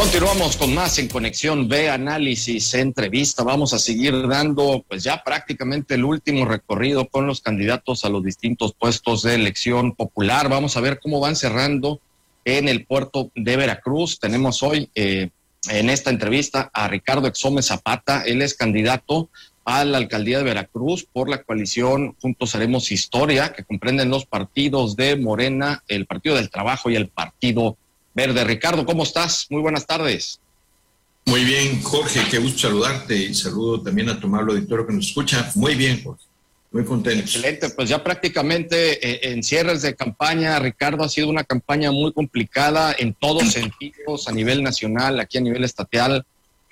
Continuamos con más en Conexión B, análisis, entrevista. Vamos a seguir dando pues ya prácticamente el último recorrido con los candidatos a los distintos puestos de elección popular. Vamos a ver cómo van cerrando en el puerto de Veracruz. Tenemos hoy eh, en esta entrevista a Ricardo Exome Zapata. Él es candidato a la alcaldía de Veracruz por la coalición Juntos Haremos Historia, que comprenden los partidos de Morena, el Partido del Trabajo y el Partido Verde. Ricardo, ¿cómo estás? Muy buenas tardes. Muy bien, Jorge, qué gusto saludarte y saludo también a tu amable auditorio que nos escucha. Muy bien, Jorge. Muy contento. Excelente, pues ya prácticamente eh, en cierres de campaña, Ricardo, ha sido una campaña muy complicada en todos sentidos, a nivel nacional, aquí a nivel estatal,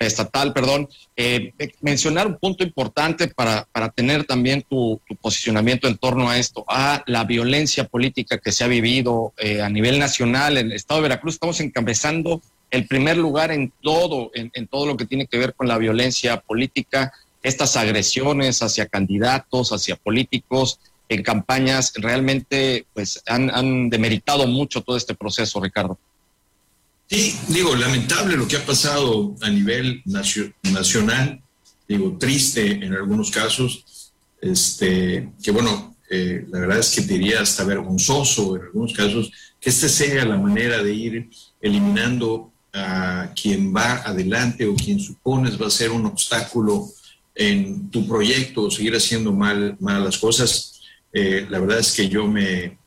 estatal, perdón. Eh, eh, mencionar un punto importante para, para tener también tu, posicionamiento en torno a esto, a la violencia política que se ha vivido eh, a nivel nacional en el estado de Veracruz. Estamos encabezando el primer lugar en todo, en, todo lo que tiene que ver con la violencia política, estas agresiones hacia candidatos, hacia políticos en campañas, realmente pues han, han demeritado mucho todo este proceso, Ricardo. Sí, digo, lamentable lo que ha pasado a nivel nacional, digo, triste en algunos casos, este, que bueno, eh, la verdad es que diría hasta vergonzoso en algunos casos, que esta sea la manera de ir eliminando a quien va adelante o quien supones va a ser un obstáculo en tu proyecto o seguir haciendo mal, mal las cosas. Eh, la verdad es que yo me,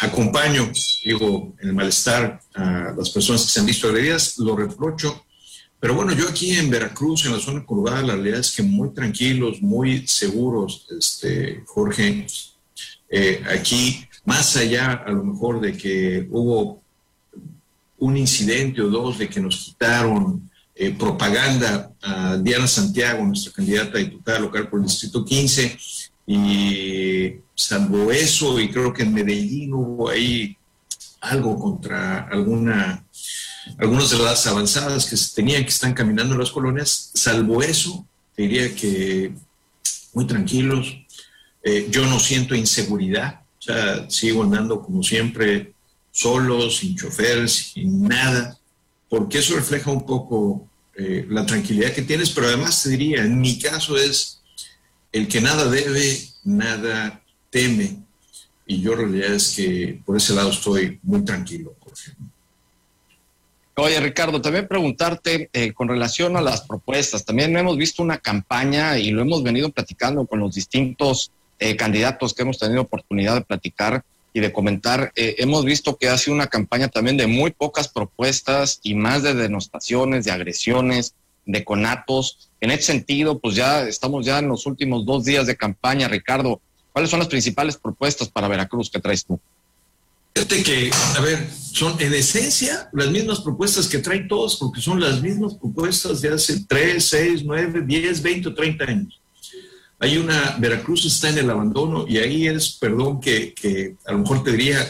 acompaño, digo, el malestar a las personas que se han visto agredidas, lo reprocho. Pero bueno, yo aquí en Veracruz, en la zona conurbada, la realidad es que muy tranquilos, muy seguros, este, Jorge. Eh, aquí, más allá a lo mejor de que hubo un incidente o dos de que nos quitaron eh, propaganda a Diana Santiago, nuestra candidata a diputada local por el Distrito 15, y salvo eso, y creo que en Medellín hubo ahí algo contra alguna, algunas de las avanzadas que se tenían que están caminando en las colonias, salvo eso, diría que muy tranquilos. Eh, yo no siento inseguridad, o sea, sigo andando como siempre, solo, sin chofer, sin nada, porque eso refleja un poco eh, la tranquilidad que tienes, pero además te diría, en mi caso es el que nada debe, nada teme. Y yo en realidad es que por ese lado estoy muy tranquilo. Oye, Ricardo, también preguntarte eh, con relación a las propuestas. También hemos visto una campaña y lo hemos venido platicando con los distintos eh, candidatos que hemos tenido oportunidad de platicar y de comentar. Eh, hemos visto que ha sido una campaña también de muy pocas propuestas y más de denostaciones, de agresiones, de conatos. En ese sentido, pues ya estamos ya en los últimos dos días de campaña, Ricardo. ¿Cuáles son las principales propuestas para Veracruz que traes tú? Fíjate que, a ver, son en esencia las mismas propuestas que traen todos, porque son las mismas propuestas de hace 3, 6, 9, 10, 20 o 30 años. Hay una, Veracruz está en el abandono y ahí es, perdón, que, que a lo mejor te diría,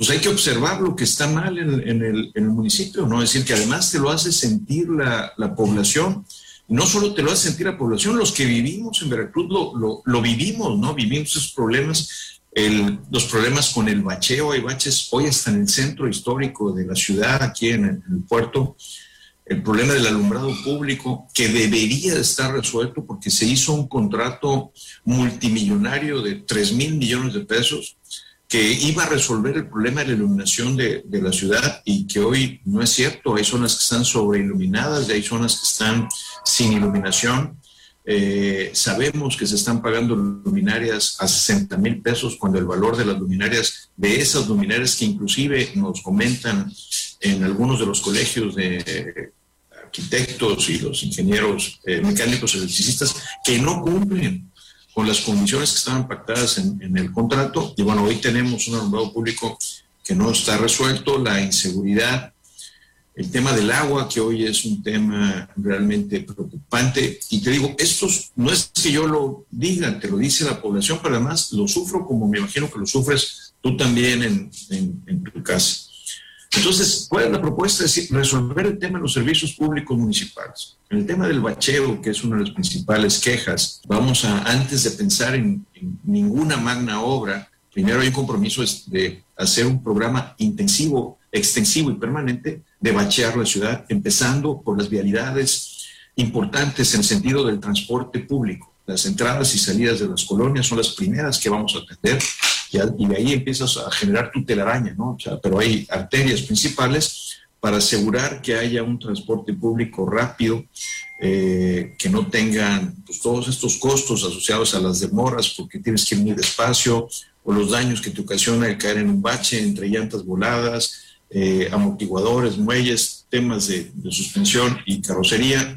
pues hay que observar lo que está mal en, el, en el, municipio, ¿no? Es decir, que además te lo hace sentir la, la población no solo te lo hace sentir la población, los que vivimos en Veracruz lo, lo, vivimos, ¿no? Vivimos esos problemas, el, los problemas con el bacheo, hay baches hoy hasta en el centro histórico de la ciudad, aquí en el, puerto, el problema del alumbrado público, que debería estar resuelto porque se hizo un contrato multimillonario de 3 mil millones de pesos que iba a resolver el problema de la iluminación de, la ciudad y que hoy no es cierto. Hay zonas que están sobreiluminadas y hay zonas que están sin iluminación. Eh, sabemos que se están pagando luminarias a 60 mil pesos cuando el valor de las luminarias, de esas luminarias que inclusive nos comentan en algunos de los colegios de arquitectos y los ingenieros eh, mecánicos electricistas, que no cumplen con las condiciones que estaban pactadas en, en, el contrato. Y bueno, hoy tenemos un alumbrado público que no está resuelto, la inseguridad el tema del agua, que hoy es un tema realmente preocupante. Y te digo, esto no es que yo lo diga, te lo dice la población, pero además lo sufro como me imagino que lo sufres tú también en, en, tu casa. Entonces, ¿cuál es la propuesta? Es resolver el tema de los servicios públicos municipales. El tema del bacheo, que es una de las principales quejas, vamos a, antes de pensar en, en ninguna magna obra, primero hay un compromiso de hacer un programa intensivo, extensivo y permanente de bachear la ciudad, empezando por las vialidades importantes en el sentido del transporte público. Las entradas y salidas de las colonias son las primeras que vamos a atender y, de ahí empiezas a generar tu telaraña, ¿no? pero hay arterias principales para asegurar que haya un transporte público rápido, eh, que no tengan pues, todos estos costos asociados a las demoras porque tienes que ir muy despacio, o los daños que te ocasiona el caer en un bache entre llantas voladas, eh, amortiguadores, muelles, temas de, suspensión y carrocería.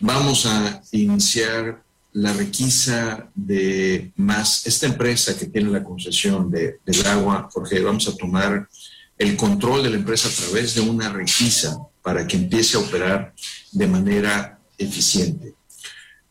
Vamos a iniciar la requisa de más, esta empresa que tiene la concesión de, del agua, Jorge, vamos a tomar el control de la empresa a través de una requisa para que empiece a operar de manera eficiente.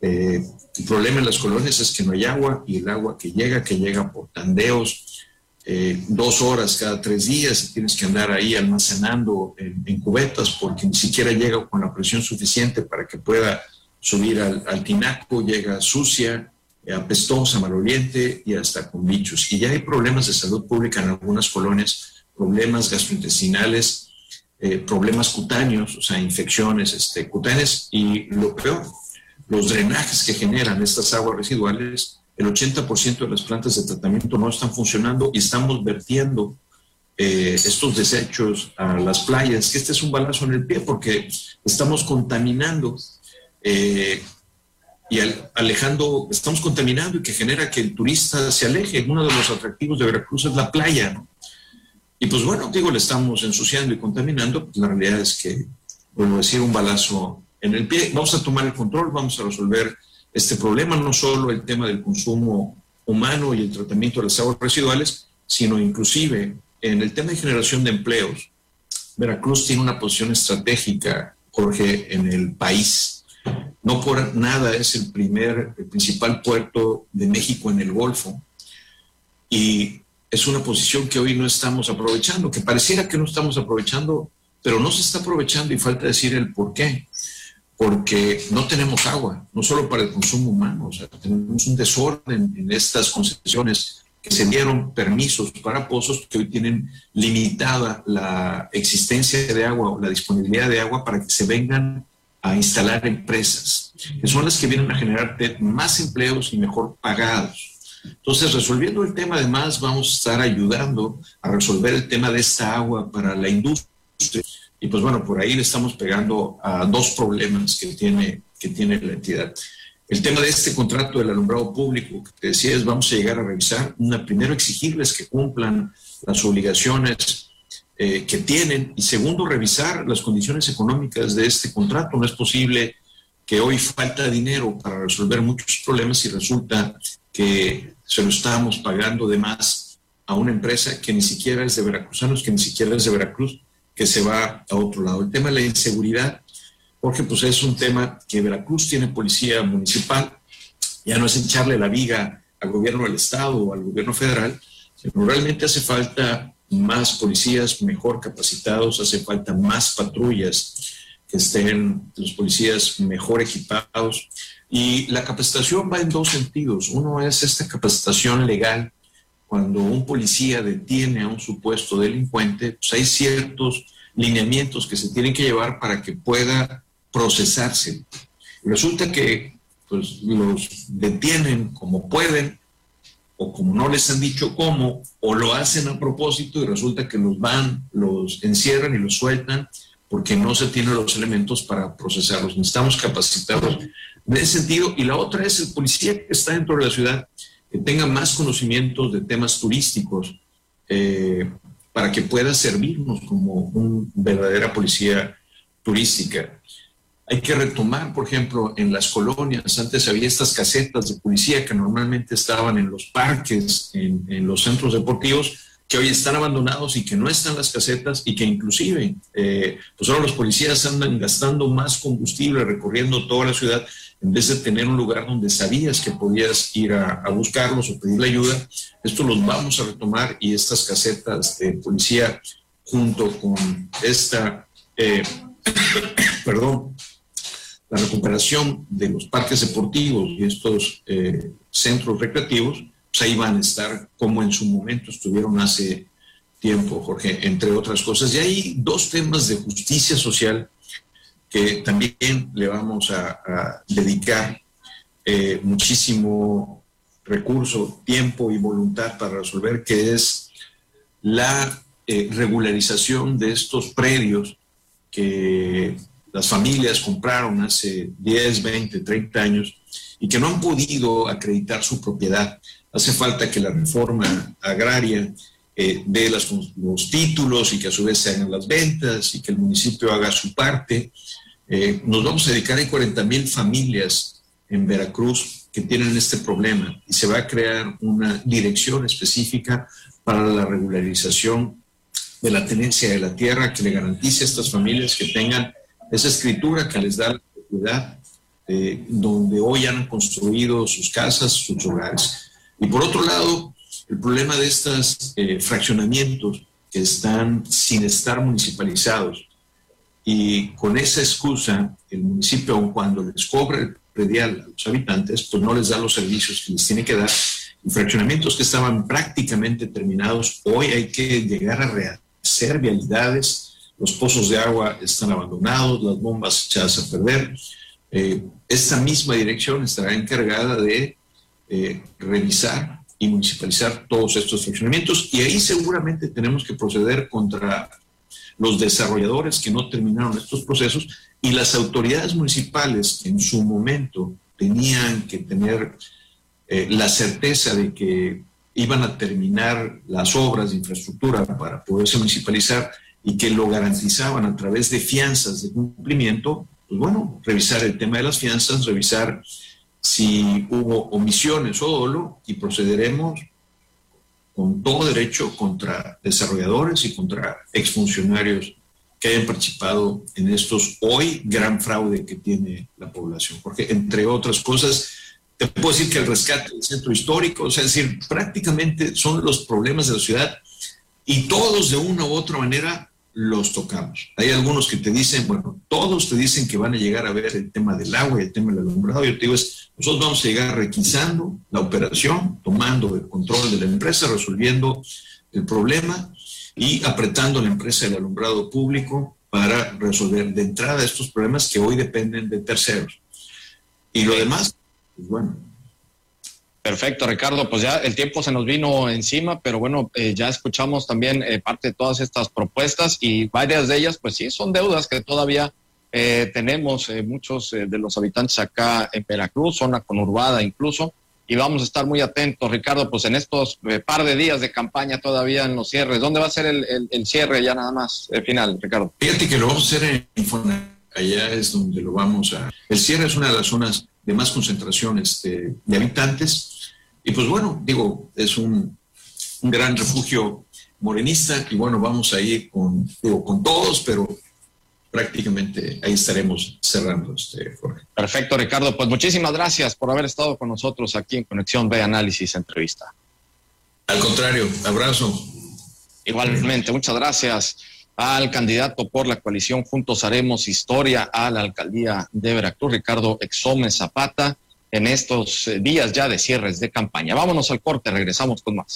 Eh, el problema en las colonias es que no hay agua y el agua que llega, que llega por tandeos, eh, dos horas cada tres días y tienes que andar ahí almacenando en, cubetas porque ni siquiera llega con la presión suficiente para que pueda subir al, tinaco, llega sucia, apestosa, maloliente y hasta con bichos. Y ya hay problemas de salud pública en algunas colonias, problemas gastrointestinales, eh, problemas cutáneos, o sea, infecciones este, cutáneas y lo peor, los drenajes que generan estas aguas residuales, el 80% de las plantas de tratamiento no están funcionando y estamos vertiendo eh, estos desechos a las playas, que este es un balazo en el pie porque estamos contaminando eh, y alejando, estamos contaminando y que genera que el turista se aleje. Uno de los atractivos de Veracruz es la playa. Y pues bueno, digo, le estamos ensuciando y contaminando, pues la realidad es que, vuelvo a decir, un balazo en el pie. Vamos a tomar el control, vamos a resolver este problema, no solo el tema del consumo humano y el tratamiento de las aguas residuales, sino inclusive en el tema de generación de empleos. Veracruz tiene una posición estratégica, Jorge, en el país. No por nada es el primer, el principal puerto de México en el Golfo. Y es una posición que hoy no estamos aprovechando, que pareciera que no estamos aprovechando, pero no se está aprovechando y falta decir el por qué porque no tenemos agua, no solo para el consumo humano, tenemos un desorden en estas concesiones que se dieron permisos para pozos que hoy tienen limitada la existencia de agua o la disponibilidad de agua para que se vengan a instalar empresas, que son las que vienen a generar más empleos y mejor pagados. Entonces, resolviendo el tema, además, vamos a estar ayudando a resolver el tema de esta agua para la industria y pues bueno, por ahí le estamos pegando a dos problemas que tiene, que tiene la entidad. El tema de este contrato del alumbrado público, que te decía, vamos a llegar a revisar, una, primero exigirles que cumplan las obligaciones eh, que tienen y segundo, revisar las condiciones económicas de este contrato. No es posible que hoy falta dinero para resolver muchos problemas y resulta que se lo estamos pagando de más a una empresa que ni siquiera es de veracruzanos, que ni siquiera es de Veracruz, que se va a otro lado. El tema de la inseguridad, porque pues es un tema que Veracruz tiene policía municipal, ya no es echarle la viga al gobierno del estado o al gobierno federal, sino realmente hace falta más policías mejor capacitados, hace falta más patrullas que estén los policías mejor equipados. Y la capacitación va en dos sentidos. Uno es esta capacitación legal cuando un policía detiene a un supuesto delincuente, pues hay ciertos lineamientos que se tienen que llevar para que pueda procesarse. Resulta que pues, los detienen como pueden o como no les han dicho cómo, o lo hacen a propósito y resulta que los van, los encierran y los sueltan porque no se tienen los elementos para procesarlos. Necesitamos capacitarlos en ese sentido. Y la otra es el policía que está dentro de la ciudad que tenga más conocimientos de temas turísticos eh, para que pueda servirnos como una verdadera policía turística. Hay que retomar, por ejemplo, en las colonias, antes había estas casetas de policía que normalmente estaban en los parques, en, los centros deportivos, que hoy están abandonados y que no están las casetas y que inclusive, eh, pues ahora los policías andan gastando más combustible recorriendo toda la ciudad en vez de tener un lugar donde sabías que podías ir a, buscarlos o pedirle ayuda, esto los vamos a retomar y estas casetas de policía junto con esta, eh, perdón, la recuperación de los parques deportivos y estos eh, centros recreativos, pues ahí van a estar como en su momento estuvieron hace tiempo, Jorge, entre otras cosas. Y hay dos temas de justicia social que también le vamos a, dedicar eh, muchísimo recurso, tiempo y voluntad para resolver, que es la eh, regularización de estos predios que las familias compraron hace 10, 20, 30 años y que no han podido acreditar su propiedad. Hace falta que la reforma agraria eh, dé las, los títulos y que a su vez se hagan las ventas y que el municipio haga su parte. Eh, nos vamos a dedicar, a 40 mil familias en Veracruz que tienen este problema y se va a crear una dirección específica para la regularización de la tenencia de la tierra que le garantice a estas familias que tengan esa escritura que les da la propiedad eh, donde hoy han construido sus casas, sus hogares. Y por otro lado, el problema de estos eh, fraccionamientos que están sin estar municipalizados y con esa excusa el municipio, aun cuando les cobra el predial a los habitantes, pues no les da los servicios que les tiene que dar. Y fraccionamientos que estaban prácticamente terminados, hoy hay que llegar a rehacer vialidades, los pozos de agua están abandonados, las bombas echadas a perder. Eh, esta misma dirección estará encargada de eh, revisar y municipalizar todos estos funcionamientos y ahí seguramente tenemos que proceder contra los desarrolladores que no terminaron estos procesos y las autoridades municipales en su momento tenían que tener eh, la certeza de que iban a terminar las obras de infraestructura para poderse municipalizar y que lo garantizaban a través de fianzas de cumplimiento, pues bueno, revisar el tema de las fianzas, revisar si hubo omisiones o dolo y procederemos con todo derecho contra desarrolladores y contra exfuncionarios que hayan participado en estos hoy gran fraude que tiene la población. Porque entre otras cosas, te puedo decir que el rescate del centro histórico, o sea, es decir, prácticamente son los problemas de la ciudad y todos de una u otra manera los tocamos. Hay algunos que te dicen, bueno, todos te dicen que van a llegar a ver el tema del agua y el tema del alumbrado. Yo te digo, es, nosotros vamos a llegar requisando la operación, tomando el control de la empresa, resolviendo el problema y apretando la empresa del alumbrado público para resolver de entrada estos problemas que hoy dependen de terceros. Y lo demás, pues bueno, Perfecto, Ricardo. Pues ya el tiempo se nos vino encima, pero bueno, eh, ya escuchamos también eh, parte de todas estas propuestas y varias de ellas, pues sí, son deudas que todavía eh, tenemos muchos de los habitantes acá en Veracruz, zona conurbada incluso, y vamos a estar muy atentos, Ricardo, pues en estos par de días de campaña todavía en los cierres. ¿Dónde va a ser el, cierre ya nada más, final, Ricardo? Fíjate que lo vamos a hacer en. Allá es donde lo vamos a... El cierre es una de las zonas de más concentración este, de habitantes y pues bueno, digo, es un, gran refugio morenista y bueno, vamos a ir con, digo, con todos, pero prácticamente ahí estaremos cerrando este Jorge. Perfecto, Ricardo. Pues muchísimas gracias por haber estado con nosotros aquí en Conexión B Análisis Entrevista. Al contrario, abrazo. Igualmente, muchas gracias al candidato por la coalición Juntos Haremos Historia a la alcaldía de Veracruz, Ricardo Exome Zapata en estos eh, días ya de cierres de campaña. Vámonos al corte, regresamos con más.